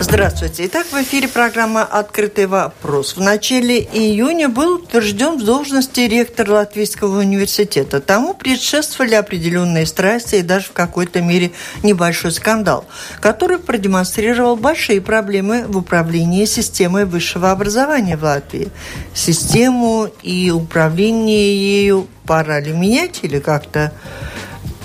Здравствуйте. Итак, в эфире программа «Открытый вопрос». В начале июня был утвержден в должности ректор Латвийского университета. Тому предшествовали определенные страсти и даже в какой-то мере небольшой скандал, который продемонстрировал большие проблемы в управлении системой высшего образования в Латвии. Систему и управление ею пора ли менять или как-то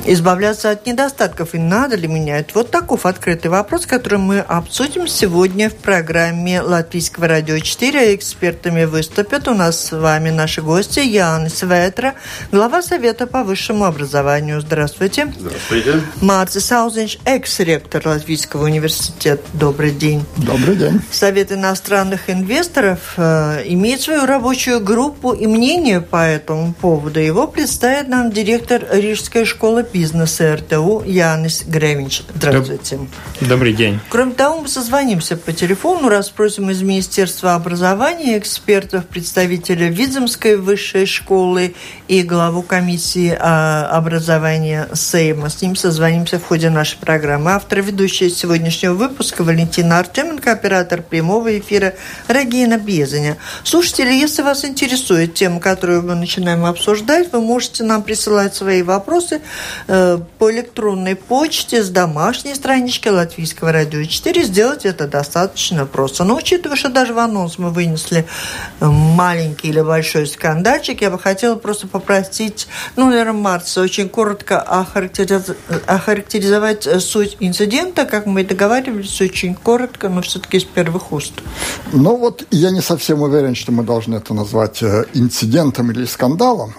избавляться от недостатков и надо ли менять? Вот таков открытый вопрос, который мы обсудим сегодня в программе Латвийского радио 4. Экспертами выступят у нас с вами наши гости Ян Светра, глава Совета по высшему образованию. Здравствуйте. Здравствуйте. Марцис Саузенч, экс-ректор Латвийского университета. Добрый день. Добрый день. Совет иностранных инвесторов э, имеет свою рабочую группу и мнение по этому поводу. Его представит нам директор Рижской школы бизнеса РТУ Янис Гревич. Здравствуйте. Добрый день. Кроме того, мы созвонимся по телефону, расспросим из Министерства образования экспертов, представителя Видземской высшей школы и главу комиссии а, образования Сейма. С ним созвонимся в ходе нашей программы. Автор ведущая сегодняшнего выпуска Валентина Артеменко, оператор прямого эфира Регина Безаня. Слушатели, если вас интересует тема, которую мы начинаем обсуждать, вы можете нам присылать свои вопросы по электронной почте с домашней странички Латвийского радио 4 сделать это достаточно просто. Но учитывая, что даже в анонс мы вынесли э, маленький или большой скандальчик, я бы хотела просто попросить, ну, наверное, Марса очень коротко охарактеризовать, охарактеризовать э, суть инцидента, как мы и договаривались, очень коротко, но все-таки из первых уст. Ну вот я не совсем уверен, что мы должны это назвать инцидентом или скандалом.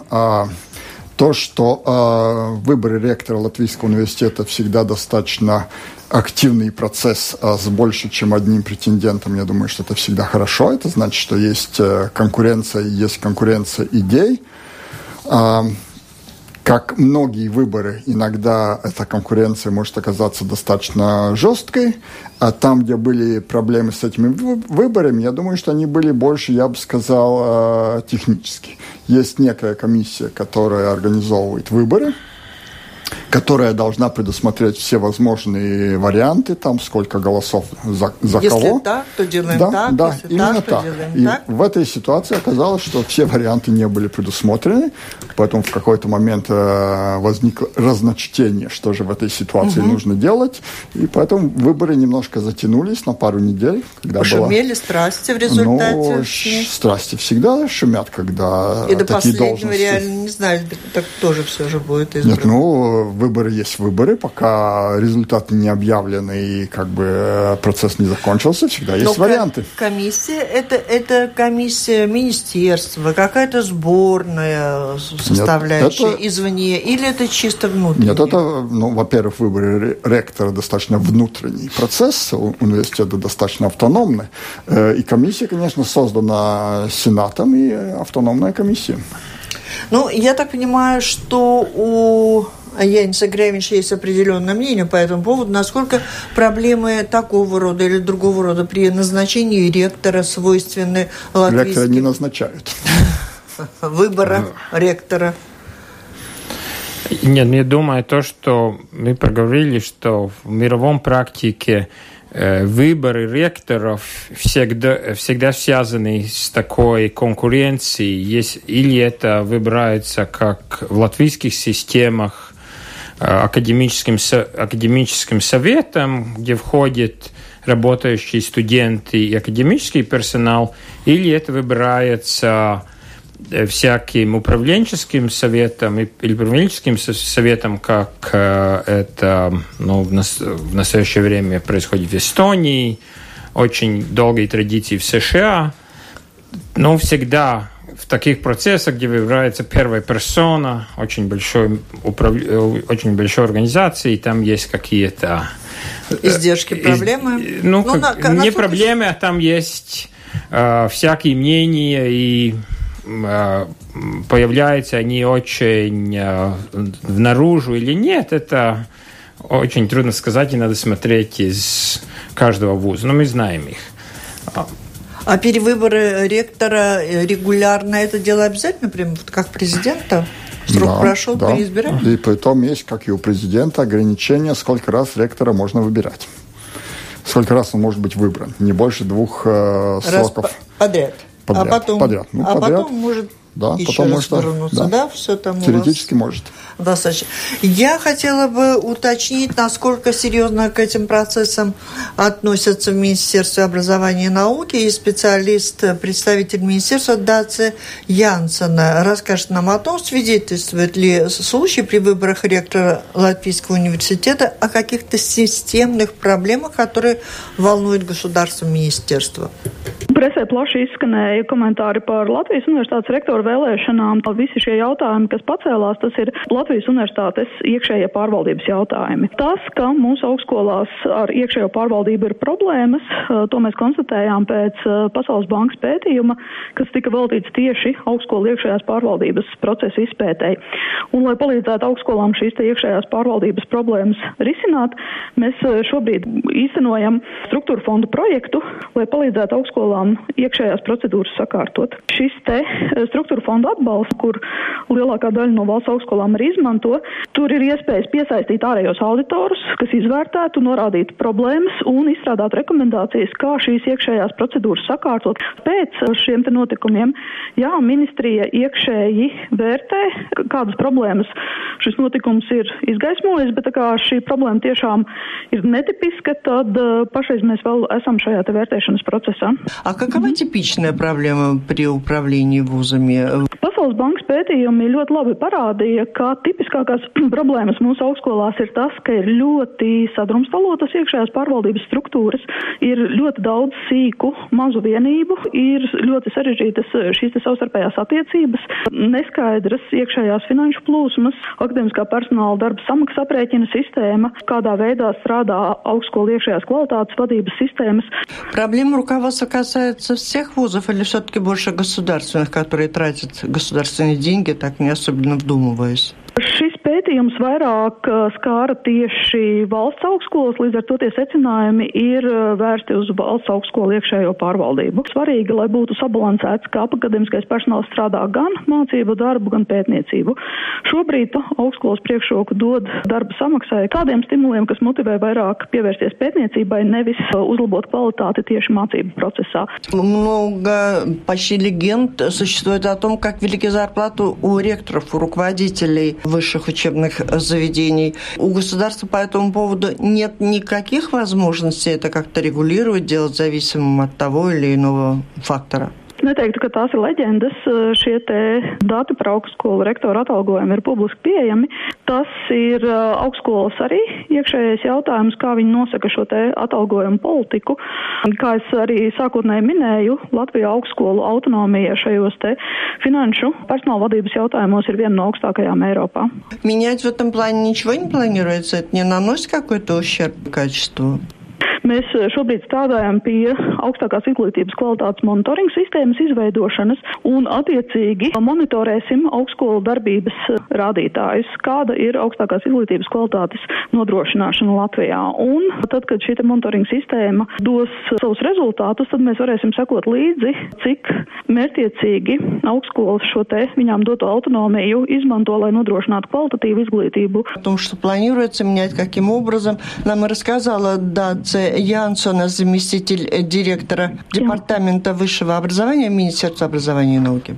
А то, что э, выборы ректора Латвийского университета всегда достаточно активный процесс э, с больше, чем одним претендентом, я думаю, что это всегда хорошо. Это значит, что есть э, конкуренция, есть конкуренция идей. Э, как многие выборы, иногда эта конкуренция может оказаться достаточно жесткой, а там, где были проблемы с этими выборами, я думаю, что они были больше, я бы сказал, э, технические. Есть некая комиссия, которая организовывает выборы, которая должна предусмотреть все возможные варианты, там сколько голосов за, за если кого. Если так, то делаем да, так, да, если именно так, так. И так. в этой ситуации оказалось, что все варианты не были предусмотрены, поэтому в какой-то момент э, возникло разночтение, что же в этой ситуации угу. нужно делать, и поэтому выборы немножко затянулись на пару недель. Когда Пошумели была... страсти в результате. Ну, страсти всегда шумят, когда И до такие последнего должности. реально не знали, так тоже все же будет избрано. Нет, ну, выборы есть выборы, пока результаты не объявлены и как бы э, процесс не закончился, всегда есть Но варианты. Комиссия это, это комиссия министерства, какая-то сборная составляющая Нет, это... извне, или это чисто внутреннее? Нет, это, ну, во-первых, выборы ректора достаточно внутренний процесс, университеты достаточно автономны, э, и комиссия, конечно, создана Сенатом и автономная комиссия. Ну, я так понимаю, что у Яниса Гревича есть определенное мнение по этому поводу, насколько проблемы такого рода или другого рода при назначении ректора свойственны латвийским... Ректора не назначают. Выбора ректора. Нет, я думаю, то, что мы проговорили, что в мировом практике выборы ректоров всегда, всегда связаны с такой конкуренцией. Есть, или это выбирается как в латвийских системах академическим, академическим советом, где входят работающие студенты и академический персонал, или это выбирается всяким управленческим советом или управленческим советом, как это ну, в, нас, в настоящее время происходит в Эстонии, очень долгой традиции в США. Но всегда в таких процессах, где выбирается первая персона, очень большой, управ... очень большой организации, там есть какие-то... Издержки, проблемы? Из... Ну, ну как... на, не проблемы, а там есть э, всякие мнения и появляются они очень наружу или нет, это очень трудно сказать, и надо смотреть из каждого вуза, но мы знаем их. А перевыборы ректора регулярно это дело обязательно, прям как президента? Срок да, прошел, да. переизбираем? И потом есть, как и у президента, ограничение, сколько раз ректора можно выбирать. Сколько раз он может быть выбран. Не больше двух э, сроков. подряд. Подряд. А потом, подряд. Ну, а подряд. потом может да, еще потом раз может, вернуться, да, да все там Теоретически может. Достаточно. Я хотела бы уточнить, насколько серьезно к этим процессам относятся в Министерстве образования и науки и специалист, представитель Министерства Даци Янсена расскажет нам о том, свидетельствует ли случай при выборах ректора Латвийского университета о каких-то системных проблемах, которые волнуют государство министерство. Presē plaši izskanēja komentāri par Latvijas universitātes rektoru vēlēšanām. Visi šie jautājumi, kas pacēlās, tas ir Latvijas universitātes iekšējie pārvaldības jautājumi. Tas, ka mūsu augstskolās ar iekšējo pārvaldību ir problēmas, to mēs konstatējām pēc Pasaules bankas pētījuma, kas tika veltīts tieši augstskolu iekšējās pārvaldības procesu izpētēji. Un, lai palīdzētu augstskolām šīs iekšējās pārvaldības problēmas risināt, mēs šobrīd īstenojam struktūra fondu projektu, lai palīdzētu augstskolām iekšējās procedūras sakārtot. Šis te struktūra fonda atbalsts, kur lielākā daļa no valsts augstskolām arī izmanto, tur ir iespējas piesaistīt ārējos auditorus, kas izvērtētu, norādītu problēmas un izstrādāt rekomendācijas, kā šīs iekšējās procedūras sakārtot. Pēc šiem te notikumiem, jā, ministrija iekšēji vērtē, kādas problēmas šis notikums ir izgaismojis, bet tā kā šī problēma tiešām ir netipiska, tad pašreiz mēs vēl esam šajā te vērtēšanas procesā. А какова типичная проблема при управлении вузами? Pasaules bankas pētījumi ļoti labi parādīja, ka tipiskākās problēmas mūsu augstskolās ir tas, ka ir ļoti sadrumstalotas iekšējās pārvaldības struktūras, ir ļoti daudz sīku, mazu vienību, ir ļoti sarežģītas šīs savstarpējās attiecības, neskaidras iekšējās finanšu plūsmas, akadēmiskā personāla darba samaksas aprēķina sistēma, kādā veidā strādā augstskolu iekšējās kvalitātes vadības sistēmas. Проблема руководства касается всех вузов или все-таки больше государственных, которые тратят государственные деньги, так не особенно вдумываясь? Šis pētījums vairāk skāra tieši valsts augstskolas, līdz ar to tie secinājumi ir vērsti uz valsts augstskolu iekšējo pārvaldību. Svarīgi, lai būtu sabalansēts, ka akademiskais personāls strādā gan mācību darbu, gan pētniecību. Šobrīd augstskolas priekšroku dod darba samaksai tādiem stimuliem, kas motivē vairāk pievērsties pētniecībai, nevis uzlabot kvalitāti tieši mācību procesā. Много почти легенд существует о том, как велики зарплаты у ректоров, у руководителей высших учебных заведений. У государства по этому поводу нет никаких возможностей это как-то регулировать, делать зависимым от того или иного фактора? neteiktu, ka tās ir leģendas. Šie dati par augstskolu rektoru atalgojumu ir publiski pieejami. Tas ir augstskolas arī iekšējais jautājums, kā viņi nosaka šo te atalgojumu politiku. Kā es arī sākotnēji minēju, Latvijā augstskolu autonomija šajos te finanšu personāla vadības jautājumos ir viena no augstākajām Eiropā. Менять в этом плане ничего не планируется? Это не наносит какой-то ущерб качеству? Mēs eh, šobrīd strādājam pie augstākās izglītības kvalitātes monitoringa sistēmas izveidošanas un attiecīgi monitorēsim augstskolu darbības eh, rādītājus, kāda ir augstākās izglītības kvalitātes nodrošināšana Latvijā. Un tad, kad šī monitoringa sistēma dos savus rezultātus, tad mēs varēsim sekot līdzi, cik mērtiecīgi augstskolas šo te viņām doto autonomiju izmanto, lai nodrošinātu kvalitatīvu izglītību. О том, что планируется менять, каким образом, нам и рассказала Даце Янсона, заместитель директора Департамента высшего образования Министерства образования и науки.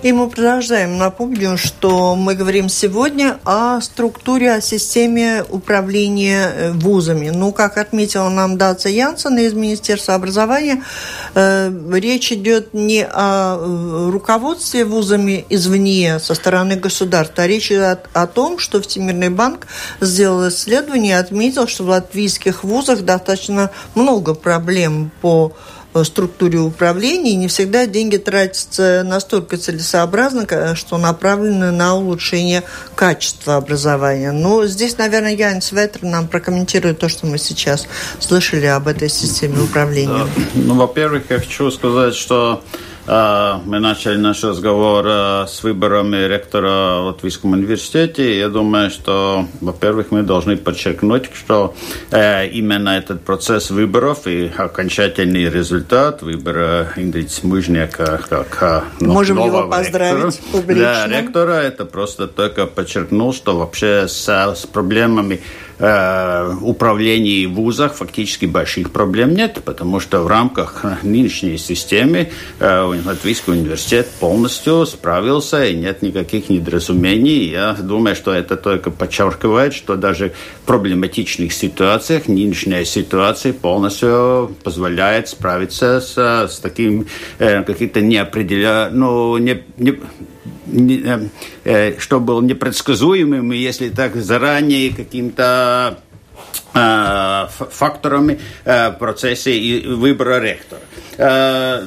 И мы продолжаем. Напомню, что мы говорим сегодня о структуре, о системе управления э, вузами. Ну, как отметила нам Даца Янсен из Министерства образования, э, речь идет не о э, руководстве вузами извне, со стороны государства, а речь идет о, о том, что Всемирный банк сделал исследование и отметил, что в латвийских вузах достаточно много проблем по структуре управления, и не всегда деньги тратятся настолько целесообразно, что направлены на улучшение качества образования. Но здесь, наверное, Янис Ветер нам прокомментирует то, что мы сейчас слышали об этой системе управления. Ну, во-первых, я хочу сказать, что мы начали наш разговор с выборами ректора Латвийском университете. Я думаю, что, во-первых, мы должны подчеркнуть, что именно этот процесс выборов и окончательный результат выбора Ингрид Смыжняка как ну, Можем его поздравить ректора, публично. Да, ректора это просто только подчеркнул, что вообще с, с проблемами Э, управлении в вузах фактически больших проблем нет, потому что в рамках нынешней системы э, Латвийский университет полностью справился, и нет никаких недоразумений. Я думаю, что это только подчеркивает, что даже в проблематичных ситуациях нынешняя ситуация полностью позволяет справиться с, с таким э, каким-то неопределенным, ну, не, не, Э, э, что был непредсказуемым, если так заранее каким-то э, факторами в процессе выбора ректора.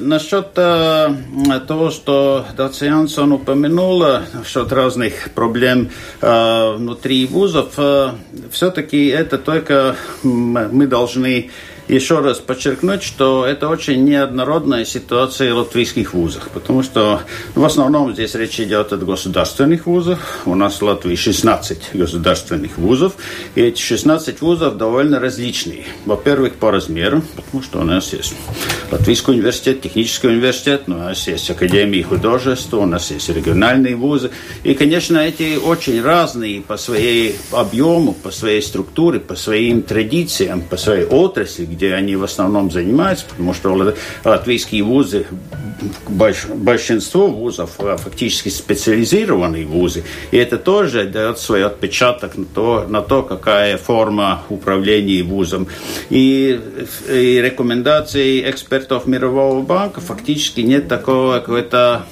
Насчет того, что Дациансон упомянула, насчет разных проблем внутри вузов, все-таки это только мы должны еще раз подчеркнуть, что это очень неоднородная ситуация в латвийских вузах, потому что в основном здесь речь идет о государственных вузах. У нас в Латвии 16 государственных вузов, и эти 16 вузов довольно различные. Во-первых, по размеру, потому что у нас есть Латвийский университет, технический университет, у нас есть Академия художеств, у нас есть региональные вузы. И, конечно, эти очень разные по своей объему, по своей структуре, по своим традициям, по своей отрасли, где они в основном занимаются, потому что латвийские вузы, большинство вузов а, фактически специализированные вузы, и это тоже дает свой отпечаток на то, на то какая форма управления вузом. И, и рекомендации экспертов Мирового банка фактически нет такого какой-то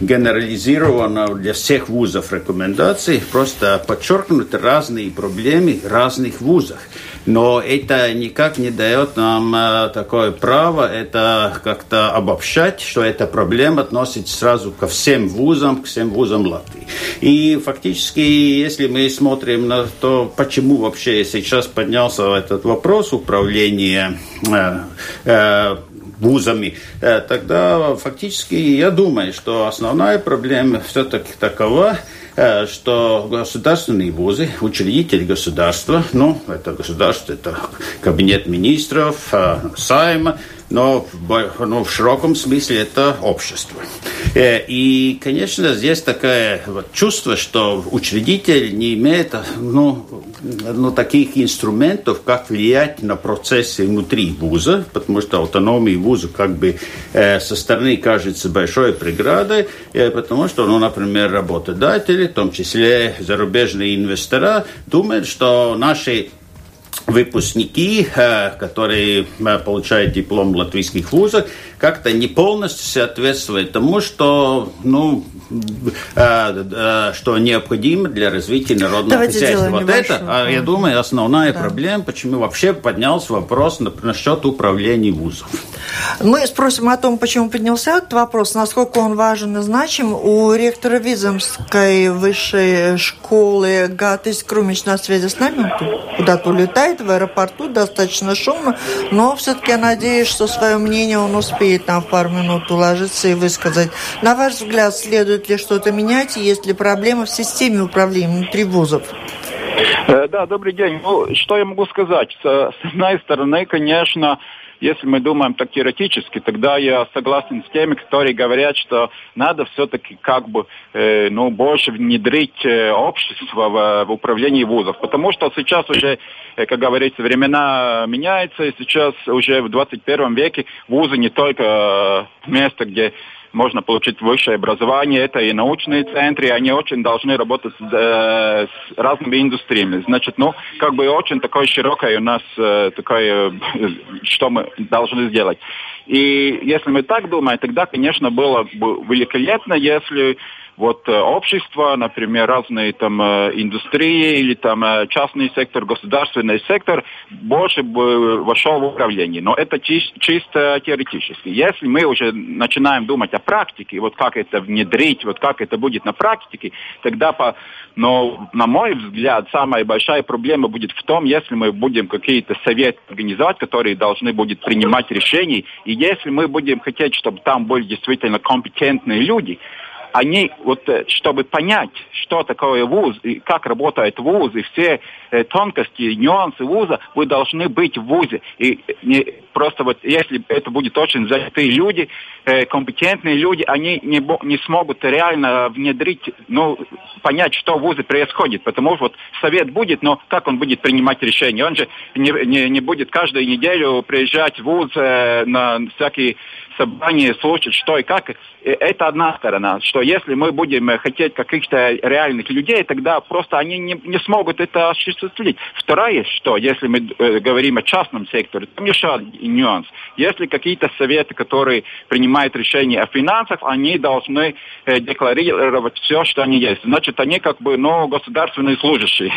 генерализировано для всех вузов рекомендаций, просто подчеркнуты разные проблемы разных вузов. Но это никак не дает нам э, такое право это как-то обобщать, что эта проблема относится сразу ко всем вузам, к всем вузам Латвии. И фактически, если мы смотрим на то, почему вообще сейчас поднялся этот вопрос управления э, э, вузами, э, тогда фактически я думаю, что основная проблема все-таки такова, э, что государственные вузы, учредители государства, ну, это государство, это кабинет министров, э, Сайма, но, но в широком смысле это общество. Э, и, конечно, здесь такое вот чувство, что учредитель не имеет ну, ну, таких инструментов, как влиять на процессы внутри вуза, потому что автономия вуза как бы э, со стороны кажется большой преградой, э, потому что, ну, например, работодатели, в том числе зарубежные инвестора, думают, что наши выпускники, э, которые э, получают диплом латвийских вузах, как-то не полностью соответствует тому, что, ну, э, что необходимо для развития народного Давайте хозяйства. Вот это, а, я думаю, основная да. проблема, почему вообще поднялся вопрос насчет управления вузов. Мы спросим о том, почему поднялся этот вопрос, насколько он важен и значим. У ректора Визомской высшей школы Гатис Крумич на связи с нами, куда-то улетает в аэропорту, достаточно шумно, но все-таки я надеюсь, что свое мнение он успеет там в пару минут уложиться и высказать. На ваш взгляд, следует ли что-то менять, есть ли проблемы в системе управления внутри вузов? Э, да, добрый день. Ну, что я могу сказать? С одной стороны, конечно, если мы думаем так теоретически, тогда я согласен с теми, которые говорят, что надо все-таки как бы э, ну, больше внедрить э, общество в, в управлении вузов. Потому что сейчас уже, э, как говорится, времена меняются, и сейчас уже в 21 веке вузы не только э, место, где можно получить высшее образование, это и научные центры, они очень должны работать с, э, с разными индустриями. Значит, ну, как бы очень такое широкое у нас э, такое, э, что мы должны сделать. И если мы так думаем, тогда, конечно, было бы великолепно, если вот общество, например, разные там индустрии или там частный сектор, государственный сектор больше бы вошел в управление. Но это чисто теоретически. Если мы уже начинаем думать о практике, вот как это внедрить, вот как это будет на практике, тогда, по, но, на мой взгляд, самая большая проблема будет в том, если мы будем какие-то советы организовать, которые должны будут принимать решения, и если мы будем хотеть, чтобы там были действительно компетентные люди, они, вот, э, чтобы понять, что такое вуз, и как работает вуз, и все э, тонкости, нюансы вуза, вы должны быть в вузе. И не, просто вот, если это будет очень занятые люди, э, компетентные люди, они не, не смогут реально внедрить, ну, понять, что в вузе происходит. Потому что вот совет будет, но как он будет принимать решения? Он же не, не, не будет каждую неделю приезжать в вуз на всякие собрание слушать, что и как. Это одна сторона, что если мы будем э, хотеть каких-то реальных людей, тогда просто они не, не смогут это осуществить. Второе, что если мы э, говорим о частном секторе, там еще один нюанс. Если какие-то советы, которые принимают решения о финансах, они должны э, декларировать все, что они есть. Значит, они как бы, ну, государственные служащие.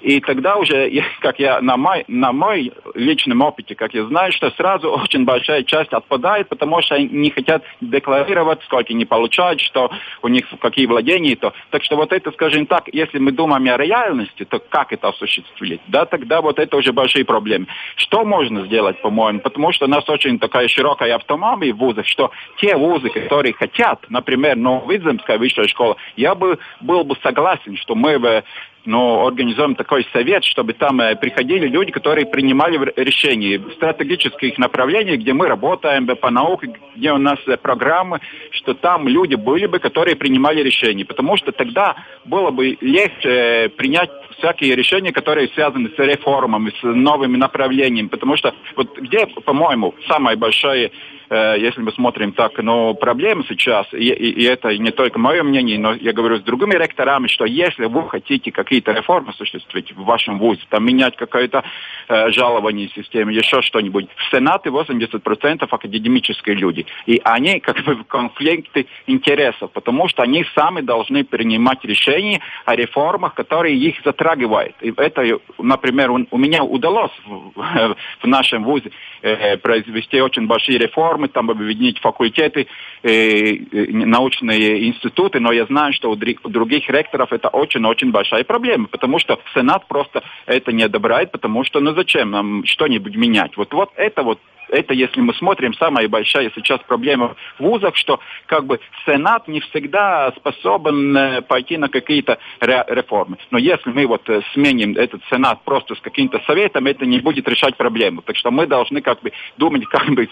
И тогда уже, как я на мой, на мой личном опыте, как я знаю, что сразу очень большая часть отпадает, потому что они не хотят декларировать, сколько они получают, что у них какие владения. То. Так что вот это, скажем так, если мы думаем о реальности, то как это осуществить? Да, тогда вот это уже большие проблемы. Что можно сделать, по-моему? Потому что у нас очень такая широкая автономия в вузах, что те вузы, которые хотят, например, Нововидземская высшая школа, я бы был бы согласен, что мы бы но организуем такой совет, чтобы там э, приходили люди, которые принимали решения в стратегических направлениях, где мы работаем по науке, где у нас э, программы, что там люди были бы, которые принимали решения. Потому что тогда было бы легче э, принять всякие решения, которые связаны с реформами, с новыми направлениями. Потому что вот где, по-моему, самое большое если мы смотрим так, но проблема сейчас, и, и, и это не только мое мнение, но я говорю с другими ректорами, что если вы хотите какие-то реформы осуществить в вашем вузе, там менять какое-то э, жалование системы, еще что-нибудь, в Сенате 80% академические люди. И они как бы в конфликте интересов, потому что они сами должны принимать решения о реформах, которые их затрагивают. И это, например, у, у меня удалось в, в нашем вузе э, произвести очень большие реформы, реформы, там объединить факультеты, э, э, научные институты, но я знаю, что у других ректоров это очень-очень большая проблема, потому что Сенат просто это не одобряет, потому что ну зачем нам что-нибудь менять? Вот, вот это вот это, если мы смотрим, самая большая сейчас проблема в вузах, что как бы Сенат не всегда способен э, пойти на какие-то реформы. Но если мы вот э, сменим этот Сенат просто с каким-то советом, это не будет решать проблему. Так что мы должны как бы думать, как бы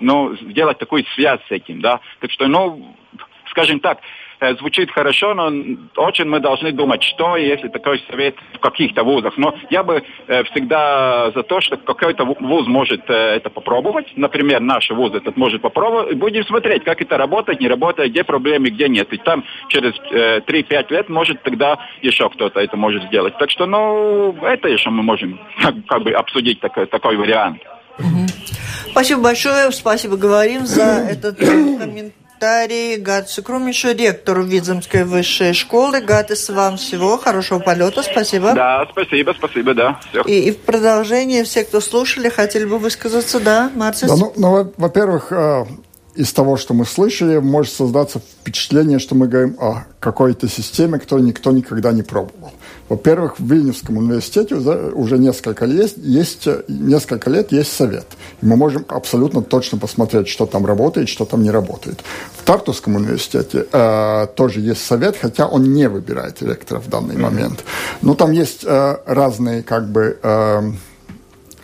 ну, сделать такую связь с этим, да. Так что, ну, скажем так, звучит хорошо, но очень мы должны думать, что если такой совет в каких-то вузах. Но я бы э, всегда за то, что какой-то вуз может э, это попробовать. Например, наш вуз этот может попробовать. Будем смотреть, как это работает, не работает, где проблемы, где нет. И там через 3-5 лет может тогда еще кто-то это может сделать. Так что, ну, это еще мы можем как бы обсудить такой, такой вариант. Спасибо большое, спасибо говорим за этот комментарий комментарии Гатсу Крумишу, ректору Видземской высшей школы. Гатис, вам всего хорошего полета, спасибо. Да, спасибо, спасибо, да. Все. И, и в продолжение, все, кто слушали, хотели бы высказаться, да, Марцис? Да, ну, ну во-первых, э, из того, что мы слышали, может создаться впечатление, что мы говорим о какой-то системе, которую никто никогда не пробовал. Во-первых, в Вильнюсском университете уже несколько лет есть, несколько лет есть совет. И мы можем абсолютно точно посмотреть, что там работает, что там не работает. В Тартусском университете э, тоже есть совет, хотя он не выбирает ректора в данный момент. Но там есть э, разные как бы... Э,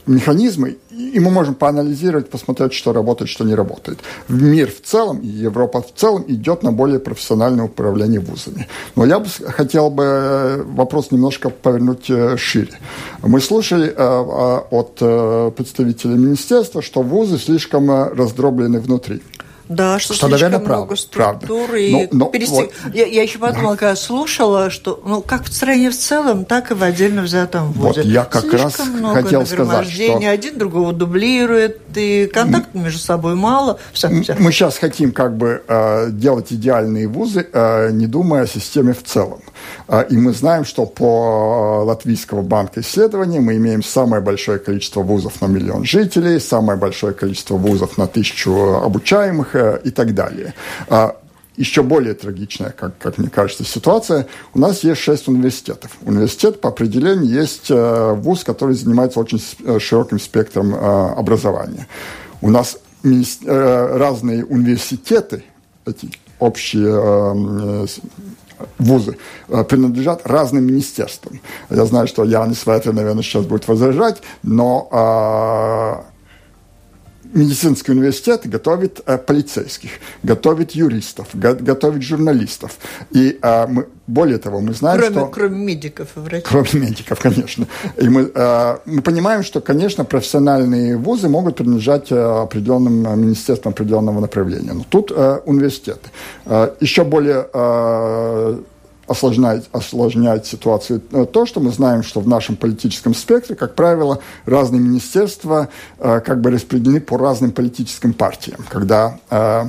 механизмы, и мы можем поанализировать, посмотреть, что работает, что не работает. Мир в целом и Европа в целом идет на более профессиональное управление вузами. Но я бы хотел бы э, вопрос немножко повернуть э, шире. Мы слушали э, от представителей министерства, что вузы слишком раздроблены внутри. Да, что, что наверное, много структур. Правда. И но, но, пересек... вот, я, я еще подумала, да. когда слушала, что ну, как в стране в целом, так и в отдельно взятом вузе. Вот я как Слишком раз много хотел сказать, что... Один другого дублирует, и контакта между собой мало. Все, все. Мы сейчас хотим как бы э, делать идеальные вузы, э, не думая о системе в целом. Э, и мы знаем, что по Латвийского банка исследований мы имеем самое большое количество вузов на миллион жителей, самое большое количество вузов на тысячу обучаемых и так далее. А, еще более трагичная, как, как мне кажется, ситуация. У нас есть шесть университетов. Университет по определению есть э, вуз, который занимается очень э, широким спектром образования. У нас разные университеты, эти общие вузы принадлежат разным министерствам. Я знаю, что Янис Вайтер, наверное, сейчас будет возражать, но медицинский университет готовит э, полицейских, готовит юристов, го, готовит журналистов. И э, мы, более того, мы знаем, кроме, что... Кроме медиков и врачей. Кроме медиков, конечно. И мы, э, мы понимаем, что, конечно, профессиональные вузы могут принадлежать э, определенным э, министерствам определенного направления. Но тут э, университеты. Э, еще более... Э, осложняет, осложняет ситуацию. Э, то, что мы знаем, что в нашем политическом спектре, как правило, разные министерства э, как бы распределены по разным политическим партиям, когда э,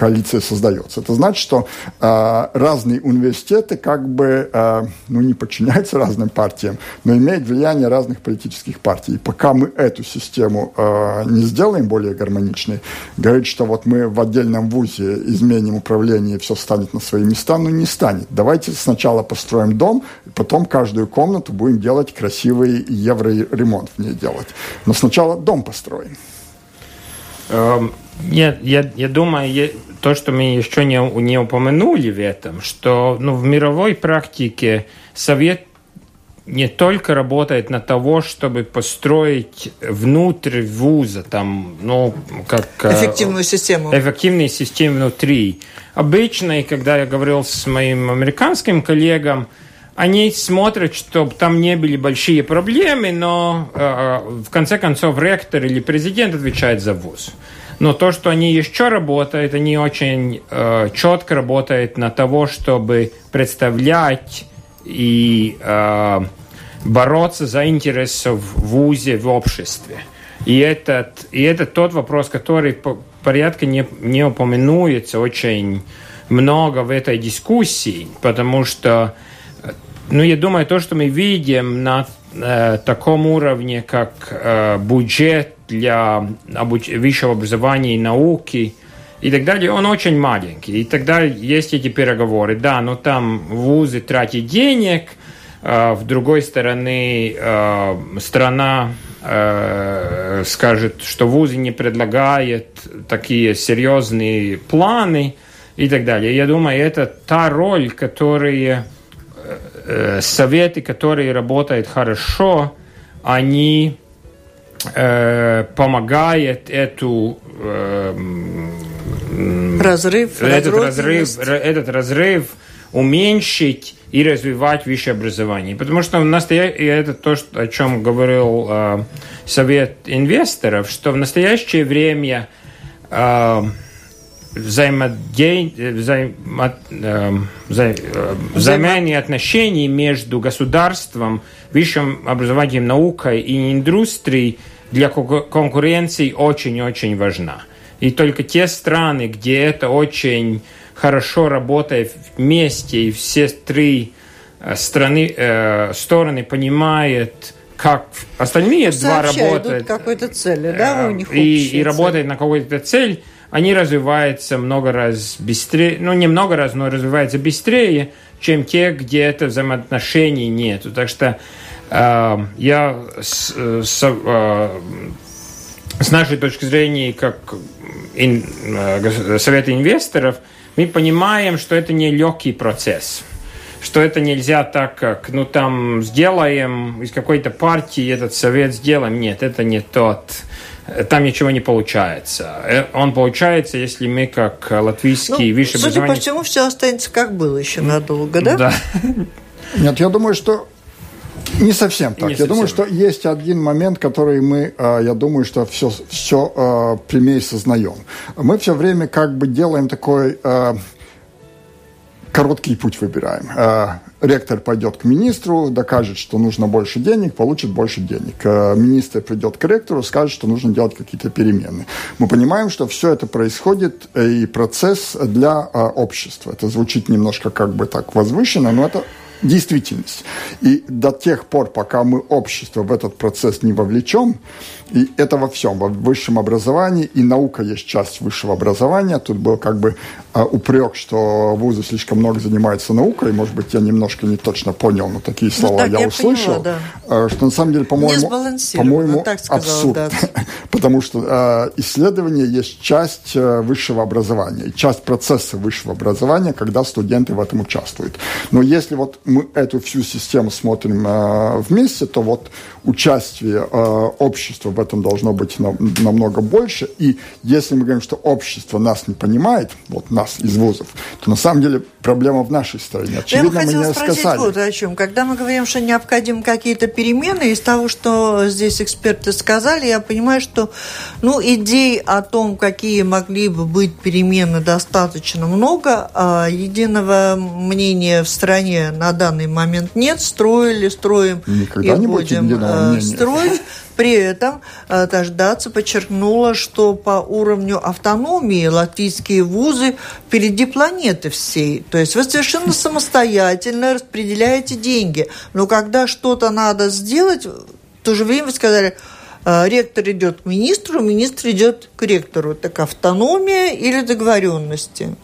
коалиция создается. Это значит, что э, разные университеты как бы э, ну, не подчиняются разным партиям, но имеют влияние разных политических партий. И пока мы эту систему э, не сделаем более гармоничной, говорить, что вот мы в отдельном вузе изменим управление и все станет на свои места, ну не станет. Давайте сначала построим дом, потом каждую комнату будем делать красивый евроремонт в ней делать. Но сначала дом построим. Эм, я, я, я думаю, то, что мы еще не, не упомянули в этом, что ну, в мировой практике совет не только работает на того, чтобы построить внутрь вуза, там, ну, как... Э, эффективную систему. Эффективную систему внутри. Обычно, и когда я говорил с моим американским коллегам, они смотрят, чтобы там не были большие проблемы, но э, э, в конце концов ректор или президент отвечает за вуз. Но то, что они еще работают, они очень э, четко работают на того, чтобы представлять и э, бороться за интересы в ВУЗе, в обществе. И, этот, и это тот вопрос, который по порядке не, не упоминуется очень много в этой дискуссии, потому что, ну, я думаю, то, что мы видим на э, таком уровне, как э, бюджет для обуч... высшего образования и науки и так далее, он очень маленький. И тогда есть эти переговоры. Да, но там вузы тратят денег, а, в другой стороны а, страна а, скажет, что вузы не предлагают такие серьезные планы и так далее. Я думаю, это та роль, которую э, советы, которые работают хорошо, они э, помогает эту э, разрыв, этот разрыв, этот разрыв уменьшить и развивать высшее образование. Потому что в настоящее, это то, что, о чем говорил э, Совет инвесторов, что в настоящее время э, взаим... э, взаим... Э, взаимные отношения между государством, высшим образованием, наукой и индустрией для конкуренции очень-очень важна. И только те страны, где это очень хорошо работает вместе, и все три э, страны, э, стороны понимают, как остальные Сообща два работают. какой-то цели, да, у них и, и работают на какой-то цель, они развиваются много раз быстрее, ну не много раз, но развиваются быстрее, чем те, где это взаимоотношений нету. Так что э, я с, с, э, с нашей точки зрения, как ин, э, совета инвесторов, мы понимаем, что это не легкий процесс что это нельзя так, как, ну, там, сделаем из какой-то партии этот совет сделаем. Нет, это не тот там ничего не получается. Э, он получается, если мы, как латвийский ну, высший Судя по всему, все останется как было еще надолго, да? Да. Нет, я думаю, что Не совсем так. Не я совсем. думаю, что есть один момент, который мы, э, я думаю, что все, все э, прямее сознаем. Мы все время как бы делаем такой э, короткий путь выбираем. Ректор пойдет к министру, докажет, что нужно больше денег, получит больше денег. Министр придет к ректору, скажет, что нужно делать какие-то перемены. Мы понимаем, что все это происходит и процесс для общества. Это звучит немножко как бы так возвышенно, но это действительность. И до тех пор, пока мы общество в этот процесс не вовлечем, и это во всем, во высшем образовании, и наука есть часть высшего образования. Тут был как бы э, упрек, что вузы слишком много занимаются наукой. Может быть, я немножко не точно понял, но такие ну слова ну, так, я, я услышал. Поняла, да. Э, что на самом деле, по-моему, по-моему абсурд. Да. Потому что э, исследование есть часть э, высшего образования, часть процесса высшего образования, когда студенты в этом участвуют. Но если вот мы эту всю систему смотрим э, вместе, то вот участие э, общества в этом должно быть на, намного больше. И если мы говорим, что общество нас не понимает, вот нас из вузов, то на самом деле проблема в нашей стране. Очевидно, я бы мы не сказали. вот о чем. Когда мы говорим, что необходимы какие-то перемены, из того, что здесь эксперты сказали, я понимаю, что ну, идей о том, какие могли бы быть перемены, достаточно много. А единого мнения в стране на данный момент нет. Строили, строим Никогда и не будем э, строить. При этом э, Таждаца подчеркнула, что по уровню автономии латвийские вузы впереди планеты всей. То есть вы совершенно самостоятельно распределяете деньги. Но когда что-то надо сделать, в то же время вы сказали, э, ректор идет к министру, министр идет к ректору. Так автономия или договоренности?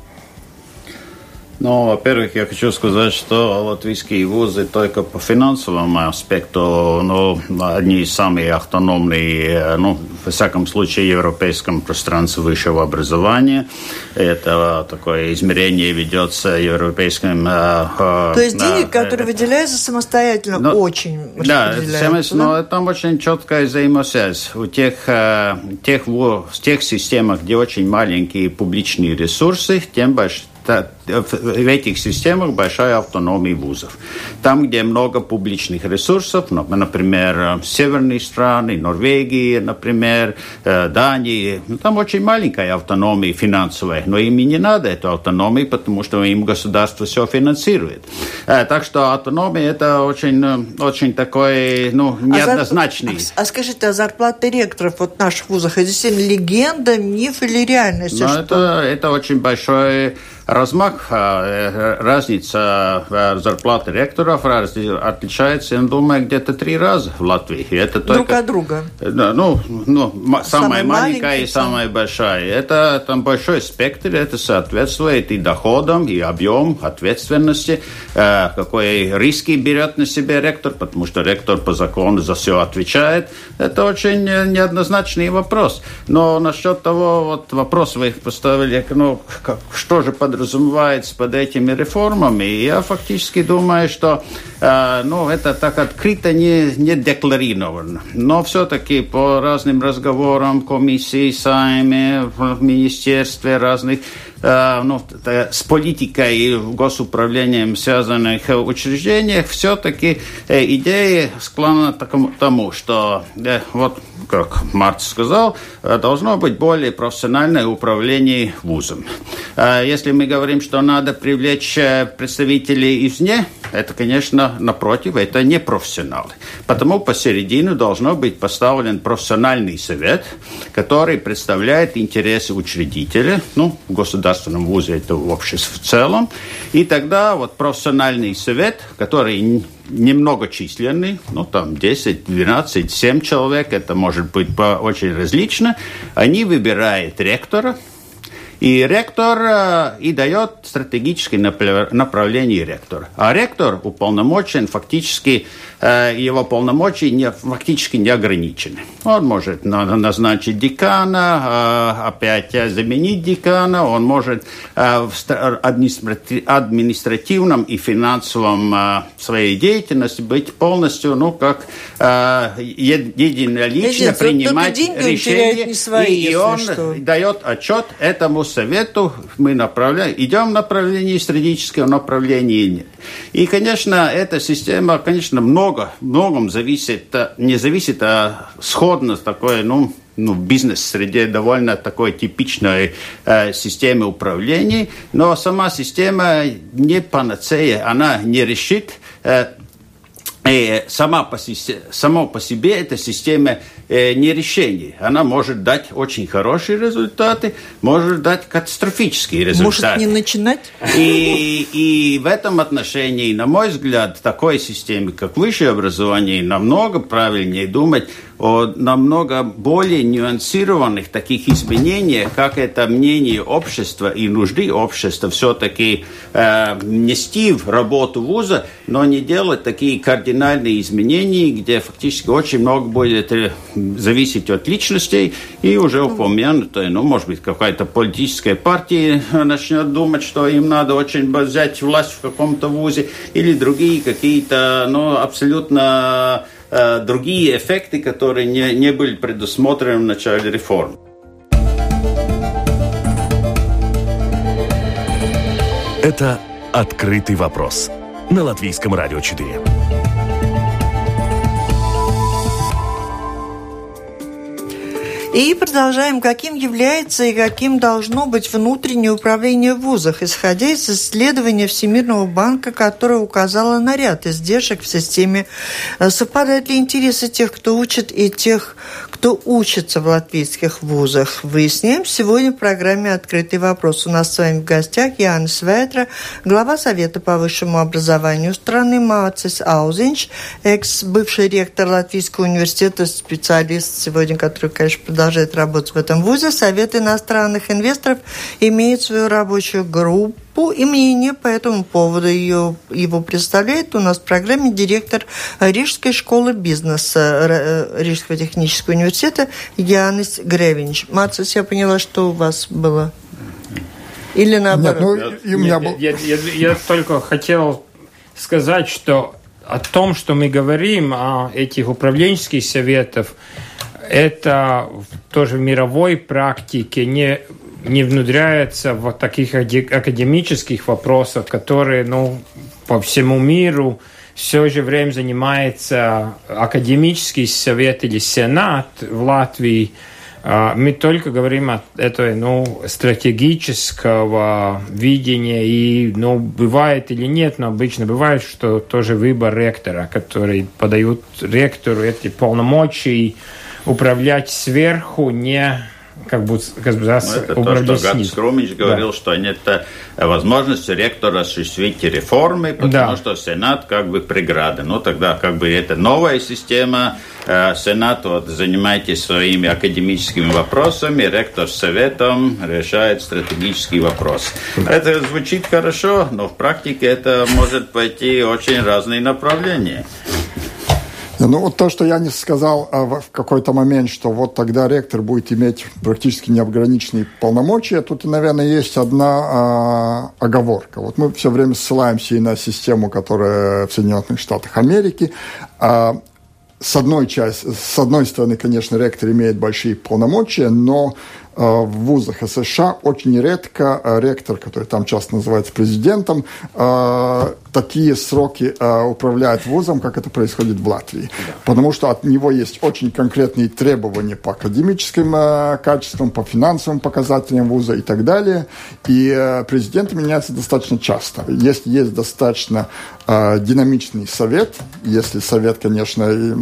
Ну, во-первых, я хочу сказать, что латвийские вузы только по финансовому аспекту, ну, одни из самых автономные, ну, во всяком случае, в европейском пространстве высшего образования. Это такое измерение ведется европейским... Э, э, То есть денег, э, которые выделяются самостоятельно, но, очень Да, да? но там очень четкая взаимосвязь. У тех, тех, в тех системах, где очень маленькие публичные ресурсы, тем больше в этих системах большая автономия вузов. Там, где много публичных ресурсов, например, северные страны, Норвегия, например, э, Дания, ну, там очень маленькая автономия финансовая, но им и не надо эту автономию, потому что им государство все финансирует. Э, так что автономия это очень, э, очень такой, ну, неоднозначный. А, а, а скажите, а зарплаты ректоров вот в наших вузах, это действительно легенда, миф или реальность? Ну, это, это очень большой размах, э, разница э, зарплаты ректоров отличается, я думаю, где-то три раза в Латвии. Это только, Друг от друга? Ну, ну самая маленькая и самая большая. Это там большой спектр, это соответствует и доходам, и объем ответственности, э, какой риски берет на себя ректор, потому что ректор по закону за все отвечает. Это очень неоднозначный вопрос. Но насчет того, вот вопрос вы поставили, ну, что же под подразумевается под этими реформами. я фактически думаю, что э, ну, это так открыто не, не декларировано. Но все-таки по разным разговорам комиссии, сами, в министерстве разных ну, с политикой и госуправлением связанных учреждениях, все-таки э, идея склонна к тому, что, э, вот как Марц сказал, должно быть более профессиональное управление вузом. Если мы говорим, что надо привлечь представителей извне, это, конечно, напротив, это не профессионалы. Потому посередине должно быть поставлен профессиональный совет, который представляет интересы учредителя, ну, государства государственном вузе, это в обществе в целом. И тогда вот профессиональный совет, который немногочисленный, ну там 10, 12, 7 человек, это может быть очень различно, они выбирают ректора, и ректор э, и дает стратегическое направление ректора. А ректор уполномочен фактически Э, его полномочия не, фактически не ограничены. Он может назначить декана, э, опять заменить декана, он может в административном и финансовом своей деятельности быть полностью, ну, как единолично принимать решения, и он что. дает отчет этому совету мы направляем, идем в направлении стратегического направления. И, конечно, эта система, конечно, много, многом зависит, не зависит, а сходно такое, ну, ну, в бизнес-среде довольно такой типичной э, системы управления, но сама система не панацея, она не решит э, сама по, само по себе эта система э, не решение. Она может дать очень хорошие результаты, может дать катастрофические результаты. Может не начинать? И, и в этом отношении, на мой взгляд, такой системе, как высшее образование, намного правильнее думать о намного более нюансированных таких изменениях, как это мнение общества и нужды общества. Все-таки э, нести в работу вуза, но не делать такие кардинальные изменения, где фактически очень много будет э, зависеть от личностей и уже упомянутое, ну, может быть, какая-то политическая партия начнет думать, что им надо очень взять власть в каком-то вузе, или другие какие-то, ну, абсолютно Э, другие эффекты, которые не, не были предусмотрены в начале реформ. Это «Открытый вопрос» на Латвийском радио 4. И продолжаем, каким является и каким должно быть внутреннее управление в вузах, исходя из исследования Всемирного банка, которое указало на ряд издержек в системе. Э, совпадают ли интересы тех, кто учит, и тех, кто учится в латвийских вузах? Выясняем сегодня в программе «Открытый вопрос». У нас с вами в гостях Яна Светра, глава Совета по высшему образованию страны Мацис Аузинч, экс-бывший ректор Латвийского университета, специалист сегодня, который, конечно, продолжает работать в этом вузе. Совет иностранных инвесторов имеет свою рабочую группу и мнение по этому поводу. Ее, его представляет у нас в программе директор Рижской школы бизнеса э, Рижского технического университета Янис Гревинч. Мацис, я поняла, что у вас было. Или наоборот? Нет, ну, и у меня был... я, я, я, я только хотел сказать, что о том, что мы говорим, о этих управленческих советах, это тоже в мировой практике не, не внедряется в таких академических вопросах, которые ну, по всему миру все же время занимается академический совет или сенат в Латвии. А, мы только говорим о этой ну, стратегического видения, и ну, бывает или нет, но обычно бывает, что тоже выбор ректора, который подают ректору эти полномочия, управлять сверху, не как бы, как бы ну, это то, что Гатс Крумич говорил, да. что нет возможности ректора осуществить реформы, потому да. что Сенат как бы преграда. Ну, тогда как бы это новая система, э, Сенат вот занимайтесь своими академическими вопросами, ректор с советом решает стратегический вопрос. Да. Это звучит хорошо, но в практике это может пойти очень разные направления. Ну, вот то, что я не сказал а в какой-то момент, что вот тогда ректор будет иметь практически неограниченные полномочия, тут, наверное, есть одна а, оговорка. Вот мы все время ссылаемся и на систему, которая в Соединенных Штатах Америки. А, с одной части, с одной стороны, конечно, ректор имеет большие полномочия, но Э, в вузах США очень редко э, ректор, который там часто называется президентом, э, такие сроки управляет вузом, как это происходит в Латвии. Потому что от него есть очень конкретные требования по академическим качествам, по финансовым показателям вуза и так далее. И президенты меняются достаточно часто. Если есть достаточно динамичный совет, если совет, конечно,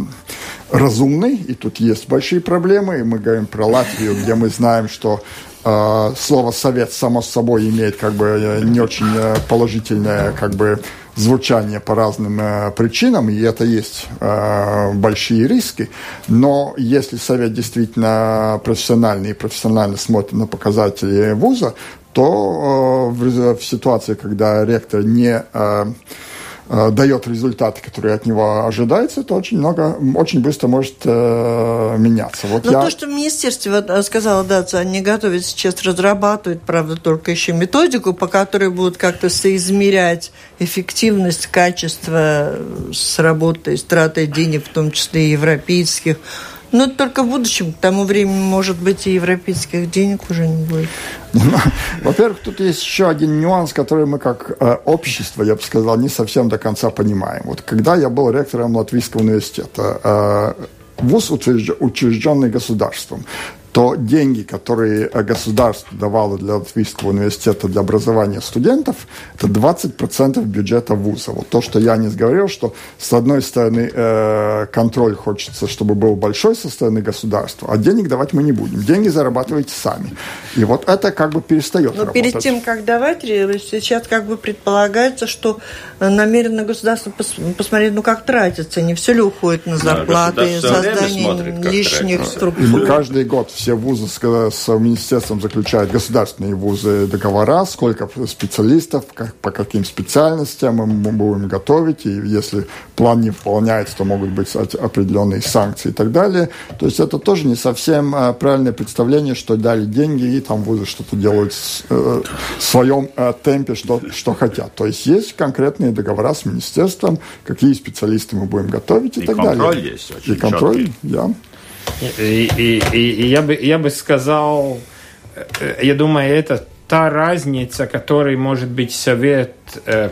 разумный, и тут есть большие проблемы, и мы говорим про Латвию, где мы знаем, что э, слово «совет» само собой имеет как бы не очень э, положительное как бы звучание по разным э, причинам, и это есть э, большие риски. Но если совет действительно профессиональный и профессионально смотрит на показатели вуза, то э, в, в ситуации, когда ректор не Э, дает результаты, которые от него ожидаются, то очень много, очень быстро может э, меняться. Вот Но я... то, что министерство э, сказала, да, они готовят сейчас разрабатывать, правда, только еще методику, по которой будут как-то соизмерять эффективность, качество с работой, с тратой денег, в том числе и европейских Но только в будущем, к тому времени, может быть, и европейских денег уже не будет. Во-первых, тут есть еще один нюанс, который мы как э, общество, я бы сказал, не совсем до конца понимаем. Вот когда я был ректором Латвийского университета, э, ВУЗ учрежденный государством то деньги, которые государство давало для Латвийского университета для образования студентов, это 20% бюджета вуза. Вот то, что я не говорил, что с одной стороны э, контроль хочется, чтобы был большой со стороны государства, а денег давать мы не будем. Деньги зарабатывайте сами. И вот это как бы перестает Но работать. перед тем, как давать, сейчас как бы предполагается, что намеренно государство посмотреть, ну как тратится, не все ли уходит на зарплаты, да, создание смотрит, лишних структур. И мы каждый год все вузы с, с министерством заключают государственные вузы договора, сколько специалистов, как, по каким специальностям мы, мы будем готовить, и если план не выполняется, то могут быть определенные санкции и так далее. То есть это тоже не совсем а, правильное представление, что дали деньги, и там вузы что-то делают э, в своем э, темпе, что, что хотят. То есть есть конкретные договора с министерством, какие специалисты мы будем готовить и, и так далее. И контроль есть очень И контроль, да. И, и, и, я, бы, я бы сказал, э, я думаю, это та разница, которой, может быть, совет э,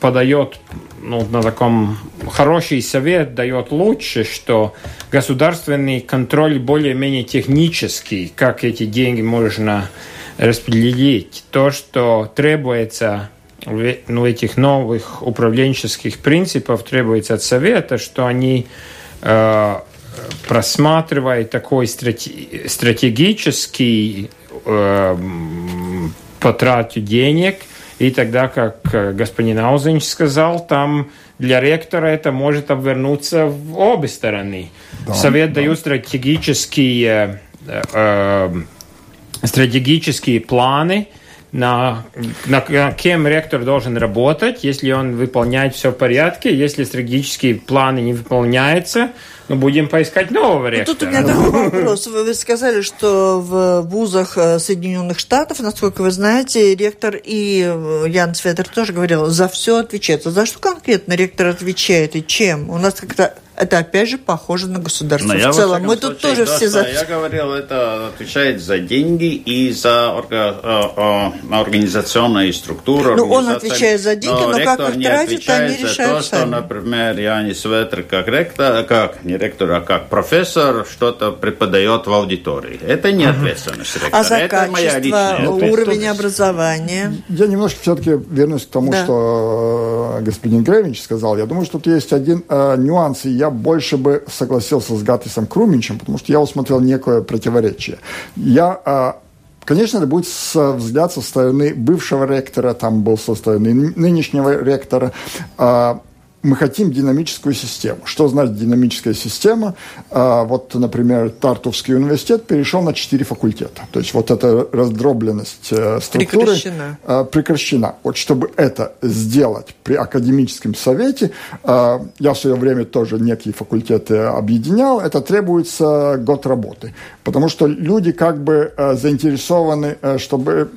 подает ну, на таком хороший совет дает лучше, что государственный контроль более-менее технический, как эти деньги можно распределить. То, что требуется ну, этих новых управленческих принципов, требуется от совета, что они э, просматривая такой страте стратегический э, потрату денег, и тогда, как э, господин Аузенч сказал, там для ректора это может обвернуться в обе стороны. Да, Совет да. дает стратегические, э, э, стратегические планы, на, на, на кем ректор должен работать, если он выполняет все в порядке, если стратегические планы не выполняются, ну, будем поискать нового ректора. Ну, тут у меня такой вопрос. Вы, вы сказали, что в вузах э, Соединенных Штатов, насколько вы знаете, ректор и э, Ян Цветер тоже говорил, за все отвечает. За что конкретно ректор отвечает и чем? У нас как-то это опять же похоже на государство Но в целом. Мы тут тоже да, все за... Я говорил, это отвечает за деньги и за орга... Э, организационную структуру. Ну, он отвечает за деньги, но, но как их тратить, они решают то, сами. что, например, Янис Ветер как ректор, как не ректор, а как профессор что-то преподает в аудитории. Это не ответственность ректора. А за это качество, моя личная уровень образования? Я немножко все-таки вернусь к тому, да. что э, господин Гревич сказал. Я думаю, что тут есть один э, нюанс, и я больше бы согласился с Гатисом Круминчем, потому что я усмотрел некое противоречие. Я э, Конечно, это будет со, взгляд со стороны бывшего ректора, там был со стороны нынешнего ректора. Э, мы хотим динамическую систему. Что значит динамическая система? А, вот, например, Тартовский университет перешел на четыре факультета. То есть вот эта раздробленность э, структуры прекращена. А, прекращена. Вот чтобы это сделать при академическом совете, а, я в свое время тоже некие факультеты объединял, это требуется год работы. Потому что люди как бы э, заинтересованы, э, чтобы...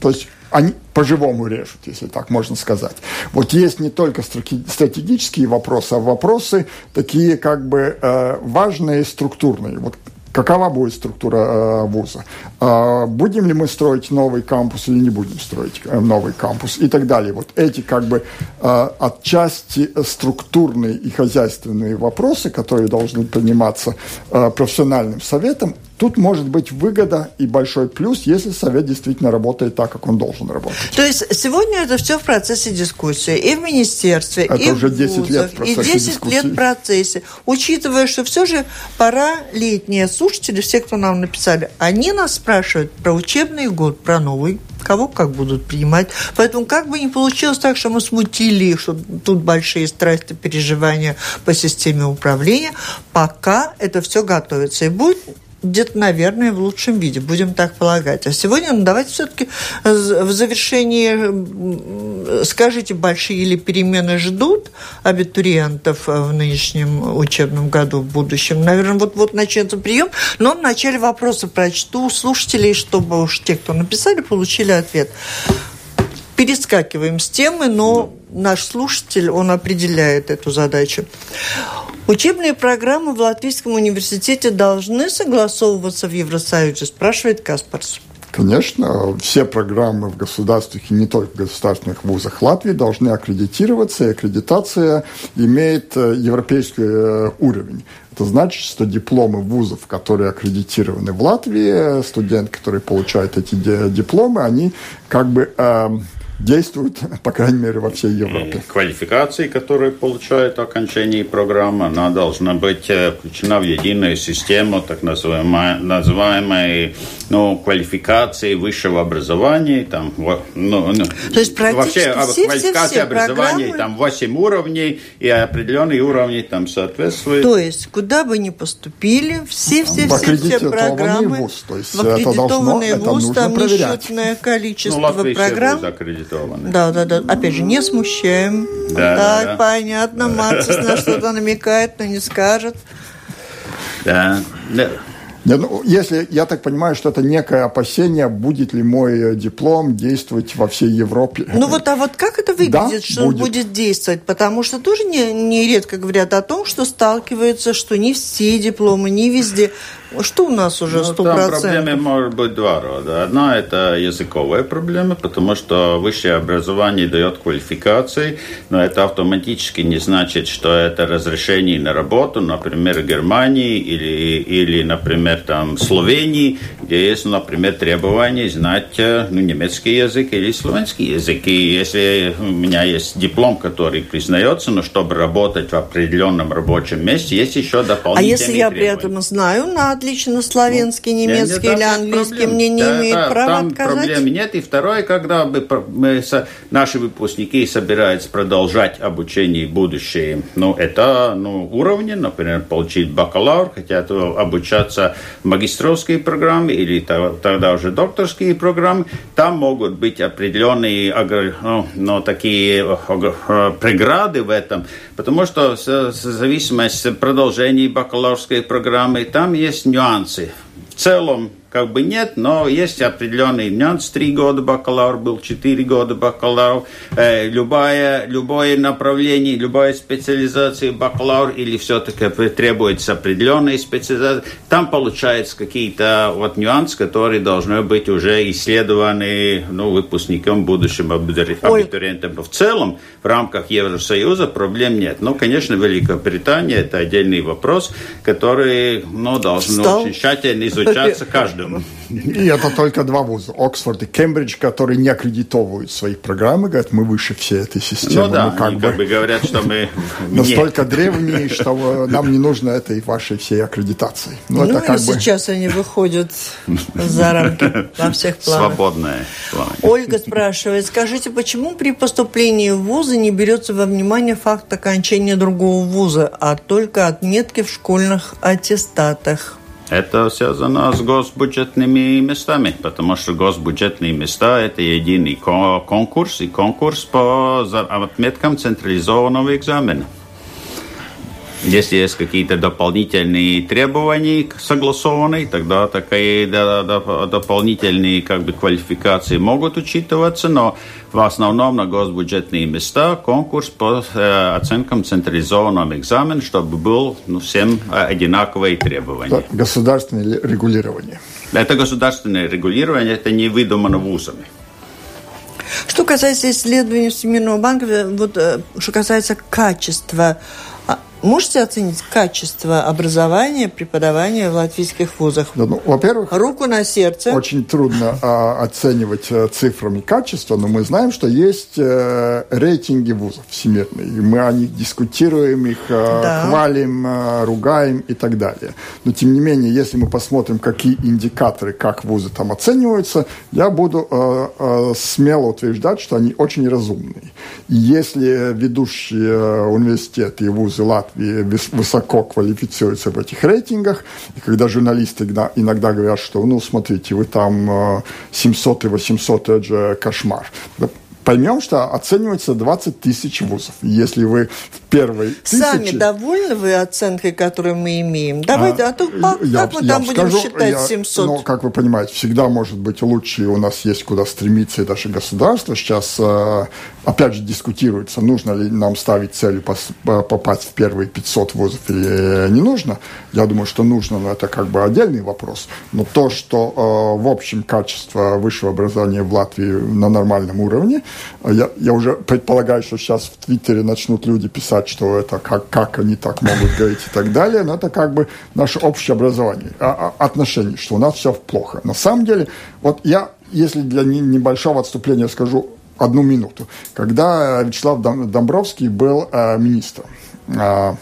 То есть они по-живому режут, если так можно сказать. Вот есть не только стратегические вопросы, а вопросы такие как бы э, важные, структурные. Вот какова будет структура э, вуза, э, будем ли мы строить новый кампус или не будем строить э, новый кампус и так далее. Вот эти как бы э, отчасти структурные и хозяйственные вопросы, которые должны приниматься э, профессиональным советом, Тут может быть выгода и большой плюс, если совет действительно работает так, как он должен работать. То есть сегодня это все в процессе дискуссии. И в министерстве, это и уже в 10 вузах, лет в и 10 дискуссии. лет в процессе. Учитывая, что все же пора летние слушатели, все, кто нам написали, они нас спрашивают про учебный год, про новый кого как будут принимать. Поэтому как бы не получилось так, что мы смутили, что тут большие страсти, переживания по системе управления, пока это все готовится. И будет где-то, наверное, в лучшем виде, будем так полагать. А сегодня, ну, давайте все-таки в завершении скажите, большие или перемены ждут абитуриентов в нынешнем учебном году, в будущем? Наверное, вот-вот начнется прием, но вначале вопросы прочту слушателей, чтобы уж те, кто написали, получили ответ. Перескакиваем с темы, но наш слушатель, он определяет эту задачу. Учебные программы в Латвийском университете должны согласовываться в Евросоюзе, спрашивает Каспарс. Конечно, все программы в государственных и не только государственных вузах Латвии должны аккредитироваться, и аккредитация имеет э, европейский э, уровень. Это значит, что дипломы вузов, которые аккредитированы в Латвии, студент, который получает эти дипломы, они как бы эм, действуют, по крайней мере, во всей Европе. Квалификации, которые получают окончание программы, она должна быть э, включена в единую систему так называемой, называемой ну, квалификации высшего образования. Там, ну, ну, То есть практически вообще, все, квалификация все, все образования, программы... там 8 уровней, и определенные уровни там соответствуют. То есть, куда бы ни поступили, все-все-все все программы вуз, то есть в аккредитованный это должно, вуз, это там проверять. несчетное количество ну, программ аккредитованы. Да, да, да. Опять же, не смущаем. Да, так, да, да. понятно, Марцис на что-то намекает, но не скажет. Да. да. Не, ну, если, я так понимаю, что это некое опасение, будет ли мой э, диплом действовать во всей Европе. Ну вот, а вот как это выглядит, да, что будет. он будет действовать? Потому что тоже не, нередко говорят о том, что сталкиваются, что не все дипломы, не везде. Что у нас уже сто ну, Там проблемы может быть два рода. Одна – это языковая проблема, потому что высшее образование дает квалификации, но это автоматически не значит, что это разрешение на работу, например, в Германии или, или например, там, Словении, где есть, например, требование знать э, ну, немецкий язык или словенский язык. И если у меня есть диплом, который признается, но чтобы работать в определенном рабочем месте, есть еще дополнительные А если я требования. при этом знаю на отлично славянский, ну, немецкий или английский, проблем. мне не да, имеет да, права там отказать? проблем нет. И второе, когда бы мы, наши выпускники собираются продолжать обучение в будущее, ну, это ну, уровни, например, получить бакалавр, хотят обучаться в магистровской программе или тогда уже докторские программы, там могут быть определенные ну, ну, такие преграды в этом, потому что от продолжения бакалаврской программы, там есть нюансы. В целом как бы нет, но есть определенный нюанс. Три года бакалавр был, четыре года бакалавр. Э, любое, любое направление, любая специализация бакалавр или все-таки требуется определенная специализация. Там получается какие-то вот нюансы, которые должны быть уже исследованы ну, выпускником, будущим абитуриентом. В целом, в рамках Евросоюза проблем нет. Но, конечно, Великобритания – это отдельный вопрос, который ну, должен Стал? очень тщательно изучаться каждым по И это только два вуза, Оксфорд и Кембридж, которые не аккредитовывают свои программы, говорят, мы выше всей этой системы. Ну да, мы как они бы, как бы говорят, что мы настолько древние, что нам не нужно этой вашей всей аккредитации. Ну, ну это как бы... сейчас они выходят за рамки во всех планах. Свободное Ольга спрашивает, скажите, почему при поступлении в вузы не берется во внимание факт окончания другого вуза, а только отметки в школьных аттестатах? Это связано с госбюджетными местами, потому что госбюджетные места – это единый конкурс и конкурс по отметкам централизованного экзамена. Если есть какие-то дополнительные требования согласованные, тогда такие дополнительные как бы, квалификации могут учитываться, но в основном на госбюджетные места конкурс по э, оценкам централизованного экзамена, чтобы был ну, всем э, одинаковые требования. Государственное регулирование. Это государственное регулирование, это не выдумано вузами. Что касается исследований Всемирного банка, вот, э, что касается качества Можете оценить качество образования, преподавания в латвийских вузах? Да, ну, во-первых, руку на сердце. Очень трудно а, оценивать а, цифрами качество, но мы знаем, что есть а, рейтинги вузов всемирные. И мы о них дискутируем, их а, да. хвалим, а, ругаем и так далее. Но тем не менее, если мы посмотрим, какие индикаторы, как вузы там оцениваются, я буду а, а, смело утверждать, что они очень разумные. И если ведущие университеты и вузы Латвии Латвии высоко квалифицируются в этих рейтингах. И когда журналисты иногда говорят, что, ну, смотрите, вы там 700 э, и 800, это же кошмар поймем, что оценивается 20 тысяч вузов. Если вы в первой тысячи... Сами довольны вы оценкой, которую мы имеем? Давайте, а, а то как, я, мы я там будем скажу, считать я, 700? Ну, как вы понимаете, всегда может быть лучше, и у нас есть куда стремиться, и даже государство сейчас, э, опять же, дискутируется, нужно ли нам ставить целью попасть в первые 500 вузов или не нужно. Я думаю, что нужно, но это как бы отдельный вопрос. Но то, что э, в общем качество высшего образования в Латвии на нормальном уровне, я, я уже предполагаю, что сейчас в Твиттере начнут люди писать, что это как, как они так могут говорить и так далее, но это как бы наше общее образование, а, а, отношение, что у нас все плохо. На самом деле, вот я, если для небольшого отступления скажу одну минуту, когда Вячеслав Домбровский был э, министром, э,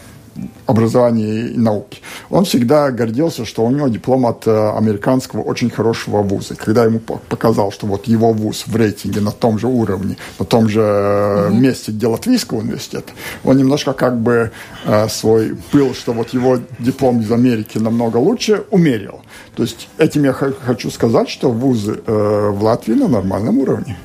образования и науки. Он всегда гордился, что у него диплом от э, американского очень хорошего вуза. Когда ему показал, что вот его вуз в рейтинге на том же уровне, на том же mm-hmm. месте, где Латвийского университета, он немножко как бы э, свой пыл, что вот его диплом из Америки намного лучше, умерил. То есть этим я хочу сказать, что вузы в Латвии на нормальном уровне.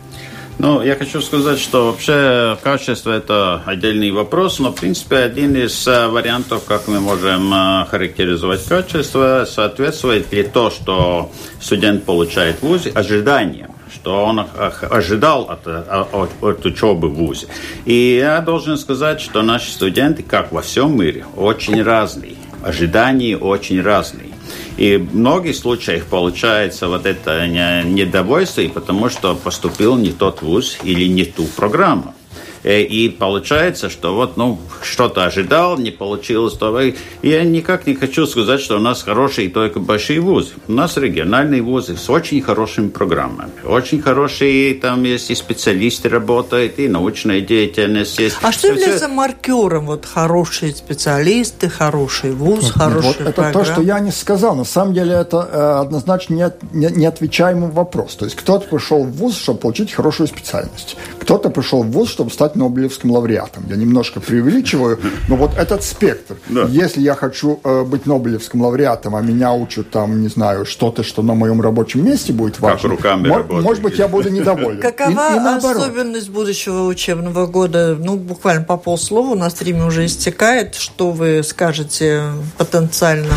Ну, я хочу сказать, что вообще качество – это отдельный вопрос, но, в принципе, один из э, вариантов, как мы можем э, характеризовать качество, соответствует ли то, что студент получает в ВУЗе, ожиданиям что он ожидал от, от, от учебы в ВУЗе. И я должен сказать, что наши студенты, как во всем мире, очень разные. Ожидания очень разные. И в многих случаях получается вот это недовольство, потому что поступил не тот вуз или не ту программу. Э, и получается, что вот, ну, что-то ожидал, не получилось. То я никак не хочу сказать, что у нас хорошие только большие вузы. У нас региональные вузы с очень хорошими программами. Очень хорошие, там есть и специалисты работают, и научная деятельность есть. А что является все... маркером? Вот хорошие специалисты, хороший вуз, вот, вот Это программа. то, что я не сказал. На самом деле это э, однозначно не, не, неотвечаемый вопрос. То есть кто-то пришел в вуз, чтобы получить хорошую специальность. Кто-то пришел в вуз, чтобы стать стать Нобелевским лауреатом. Я немножко преувеличиваю, но вот этот спектр. Да. Если я хочу э, быть Нобелевским лауреатом, а меня учат там, не знаю, что-то, что на моем рабочем месте будет важно. Как руками мо- работать. Может быть, я буду недоволен. Какова и, и особенность будущего учебного года? Ну, буквально по полслова, у нас время уже истекает. Что вы скажете потенциальным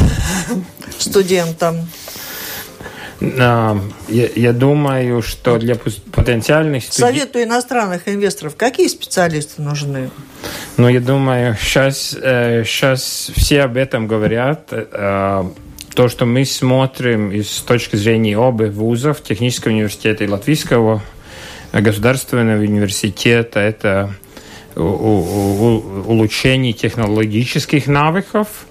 студентам? Я, я думаю, что для потенциальных студентов... Советую иностранных инвесторов, какие специалисты нужны? Ну, я думаю, сейчас, сейчас э, все об этом говорят. Э, то, что мы смотрим из точки зрения обоих вузов, технического университета и латвийского государственного университета, это улучшение технологических навыков,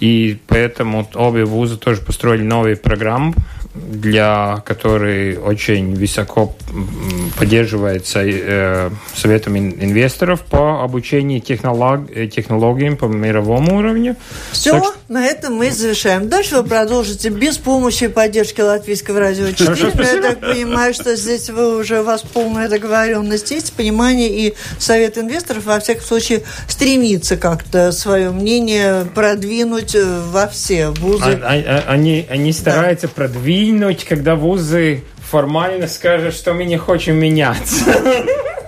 и поэтому обе вузы тоже построили новые программы для которой очень высоко поддерживается э, Советом инвесторов по обучению технолог, э, технологиям по мировому уровню. Все, так, на этом мы завершаем. Дальше вы продолжите без помощи и поддержки Латвийского радио 4. Хорошо, я так понимаю, что здесь вы уже у вас полная договоренность есть, понимание, и Совет инвесторов, во всяком случае, стремится как-то свое мнение продвинуть э, во все вузы. А, а, а, они, они стараются да. продвинуть двинуть, когда вузы формально скажут, что мы не хотим меняться.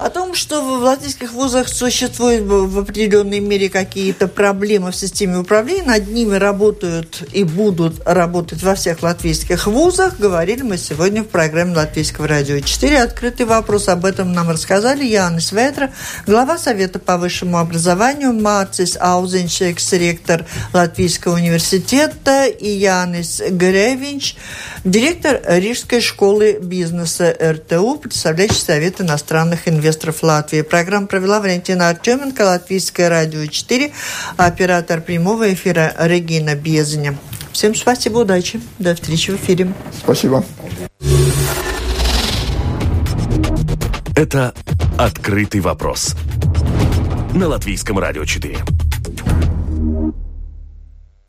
О том, что в латвийских вузах существуют в определенной мере какие-то проблемы в системе управления, над ними работают и будут работать во всех латвийских вузах, говорили мы сегодня в программе Латвийского радио 4. Открытый вопрос об этом нам рассказали Янис Ветра, глава Совета по высшему образованию, Марцис Аузеншекс, ректор Латвийского университета, и Янис Гревинч, директор Рижской школы бизнеса РТУ, представляющий Совет иностранных инвесторов инвесторов Латвии. Программу провела Валентина Артеменко, Латвийское радио 4, оператор прямого эфира Регина Безня. Всем спасибо, удачи. До встречи в эфире. Спасибо. Это «Открытый вопрос» на Латвийском радио 4.